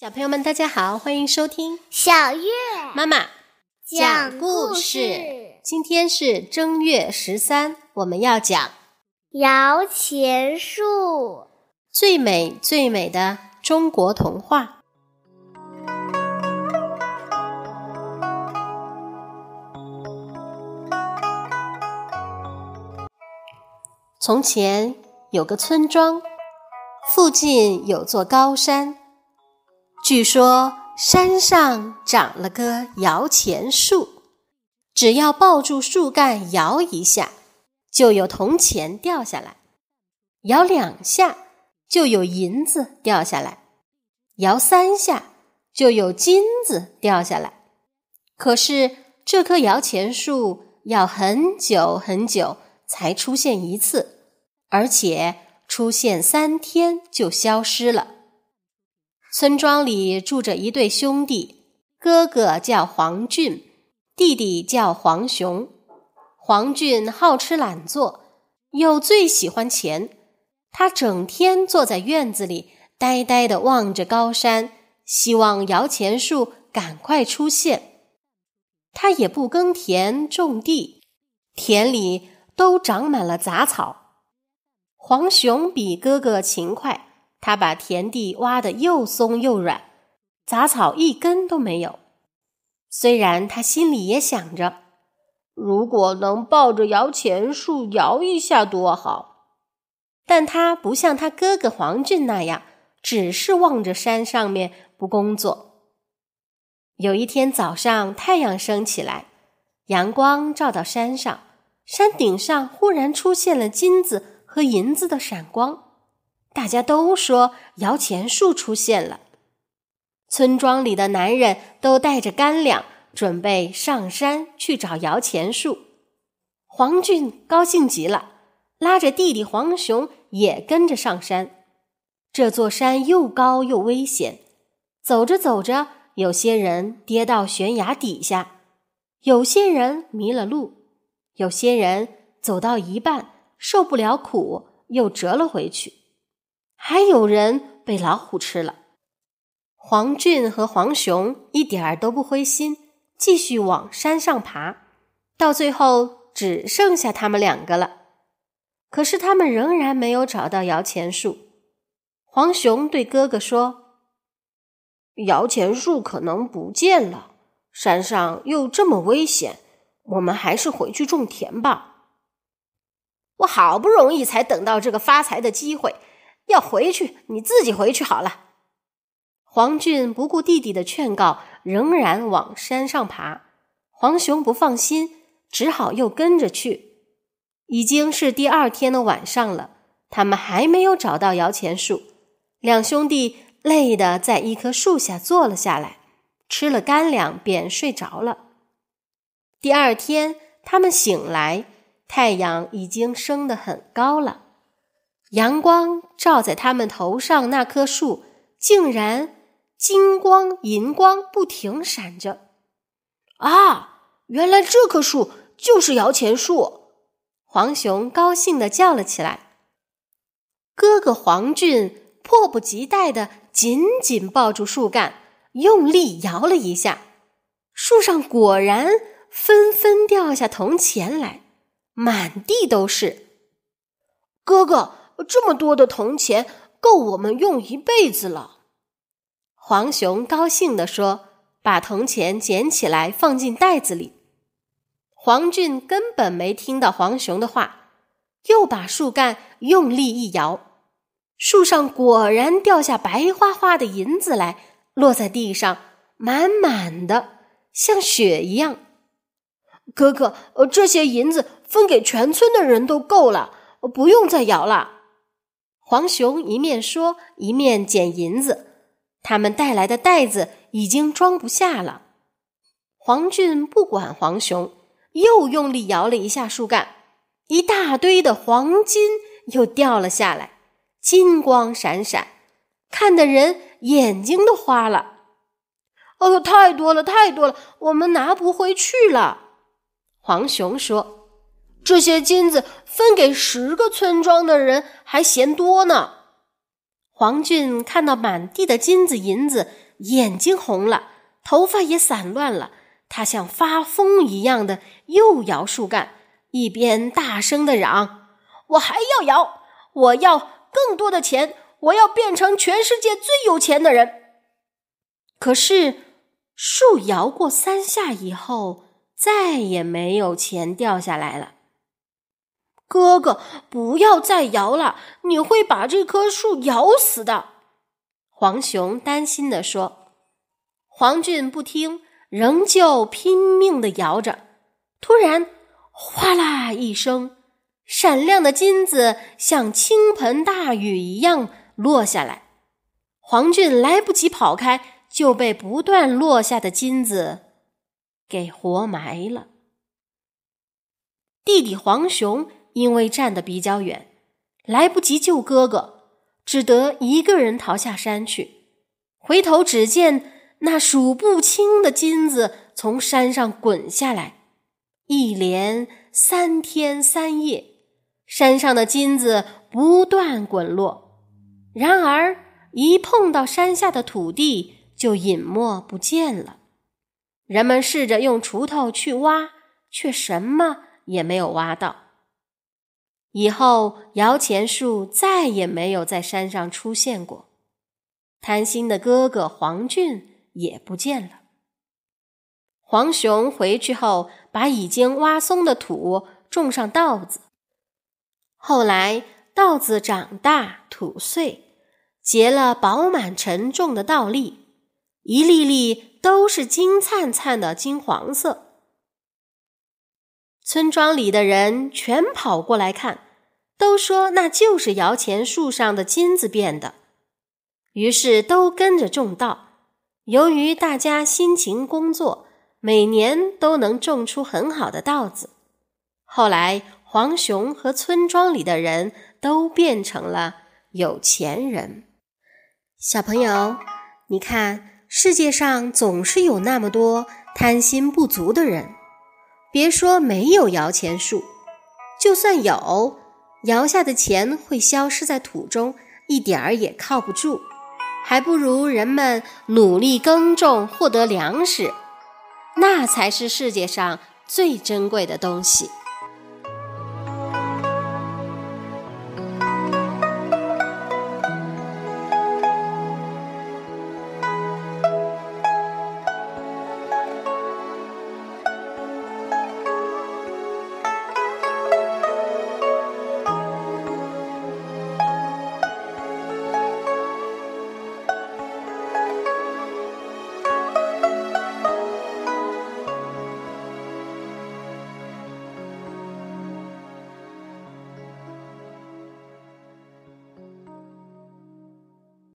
小朋友们，大家好，欢迎收听小月妈妈讲故事。今天是正月十三，我们要讲摇钱树最美最美的中国童话。从前有个村庄，附近有座高山。据说山上长了个摇钱树，只要抱住树干摇一下，就有铜钱掉下来；摇两下，就有银子掉下来；摇三下，就有金子掉下来。可是这棵摇钱树要很久很久才出现一次，而且出现三天就消失了。村庄里住着一对兄弟，哥哥叫黄俊，弟弟叫黄雄。黄俊好吃懒做，又最喜欢钱。他整天坐在院子里，呆呆地望着高山，希望摇钱树赶快出现。他也不耕田种地，田里都长满了杂草。黄雄比哥哥勤快。他把田地挖得又松又软，杂草一根都没有。虽然他心里也想着，如果能抱着摇钱树摇一下多好，但他不像他哥哥黄俊那样，只是望着山上面不工作。有一天早上，太阳升起来，阳光照到山上，山顶上忽然出现了金子和银子的闪光。大家都说摇钱树出现了，村庄里的男人都带着干粮，准备上山去找摇钱树。黄俊高兴极了，拉着弟弟黄雄也跟着上山。这座山又高又危险，走着走着，有些人跌到悬崖底下，有些人迷了路，有些人走到一半受不了苦，又折了回去。还有人被老虎吃了。黄俊和黄雄一点儿都不灰心，继续往山上爬，到最后只剩下他们两个了。可是他们仍然没有找到摇钱树。黄雄对哥哥说：“摇钱树可能不见了，山上又这么危险，我们还是回去种田吧。我好不容易才等到这个发财的机会。”要回去，你自己回去好了。黄俊不顾弟弟的劝告，仍然往山上爬。黄雄不放心，只好又跟着去。已经是第二天的晚上了，他们还没有找到摇钱树。两兄弟累得在一棵树下坐了下来，吃了干粮便睡着了。第二天，他们醒来，太阳已经升得很高了。阳光照在他们头上，那棵树竟然金光银光不停闪着。啊，原来这棵树就是摇钱树！黄熊高兴地叫了起来。哥哥黄俊迫不及待地紧紧抱住树干，用力摇了一下，树上果然纷纷掉下铜钱来，满地都是。哥哥。这么多的铜钱，够我们用一辈子了。黄熊高兴地说：“把铜钱捡起来，放进袋子里。”黄俊根本没听到黄熊的话，又把树干用力一摇，树上果然掉下白花花的银子来，落在地上，满满的，像雪一样。哥哥，呃这些银子分给全村的人都够了，不用再摇了。黄熊一面说，一面捡银子。他们带来的袋子已经装不下了。黄俊不管黄熊，又用力摇了一下树干，一大堆的黄金又掉了下来，金光闪闪，看得人眼睛都花了。哦，太多了，太多了，我们拿不回去了。黄熊说。这些金子分给十个村庄的人还嫌多呢。黄俊看到满地的金子银子，眼睛红了，头发也散乱了。他像发疯一样的又摇树干，一边大声的嚷：“我还要摇，我要更多的钱，我要变成全世界最有钱的人。”可是树摇过三下以后，再也没有钱掉下来了。哥哥，不要再摇了，你会把这棵树摇死的。”黄熊担心地说。黄俊不听。仍旧拼命地摇着，突然，哗啦一声，闪亮的金子像倾盆大雨一样落下来。黄俊来不及跑开，就被不断落下的金子给活埋了。弟弟黄熊因为站得比较远，来不及救哥哥，只得一个人逃下山去。回头只见。那数不清的金子从山上滚下来，一连三天三夜，山上的金子不断滚落。然而，一碰到山下的土地，就隐没不见了。人们试着用锄头去挖，却什么也没有挖到。以后，摇钱树再也没有在山上出现过。贪心的哥哥黄俊。也不见了。黄熊回去后，把已经挖松的土种上稻子。后来，稻子长大，土碎，结了饱满沉重的稻粒，一粒粒都是金灿灿的金黄色。村庄里的人全跑过来看，都说那就是摇钱树上的金子变的，于是都跟着种稻。由于大家辛勤工作，每年都能种出很好的稻子。后来，黄熊和村庄里的人都变成了有钱人。小朋友，你看，世界上总是有那么多贪心不足的人。别说没有摇钱树，就算有，摇下的钱会消失在土中，一点儿也靠不住。还不如人们努力耕种，获得粮食，那才是世界上最珍贵的东西。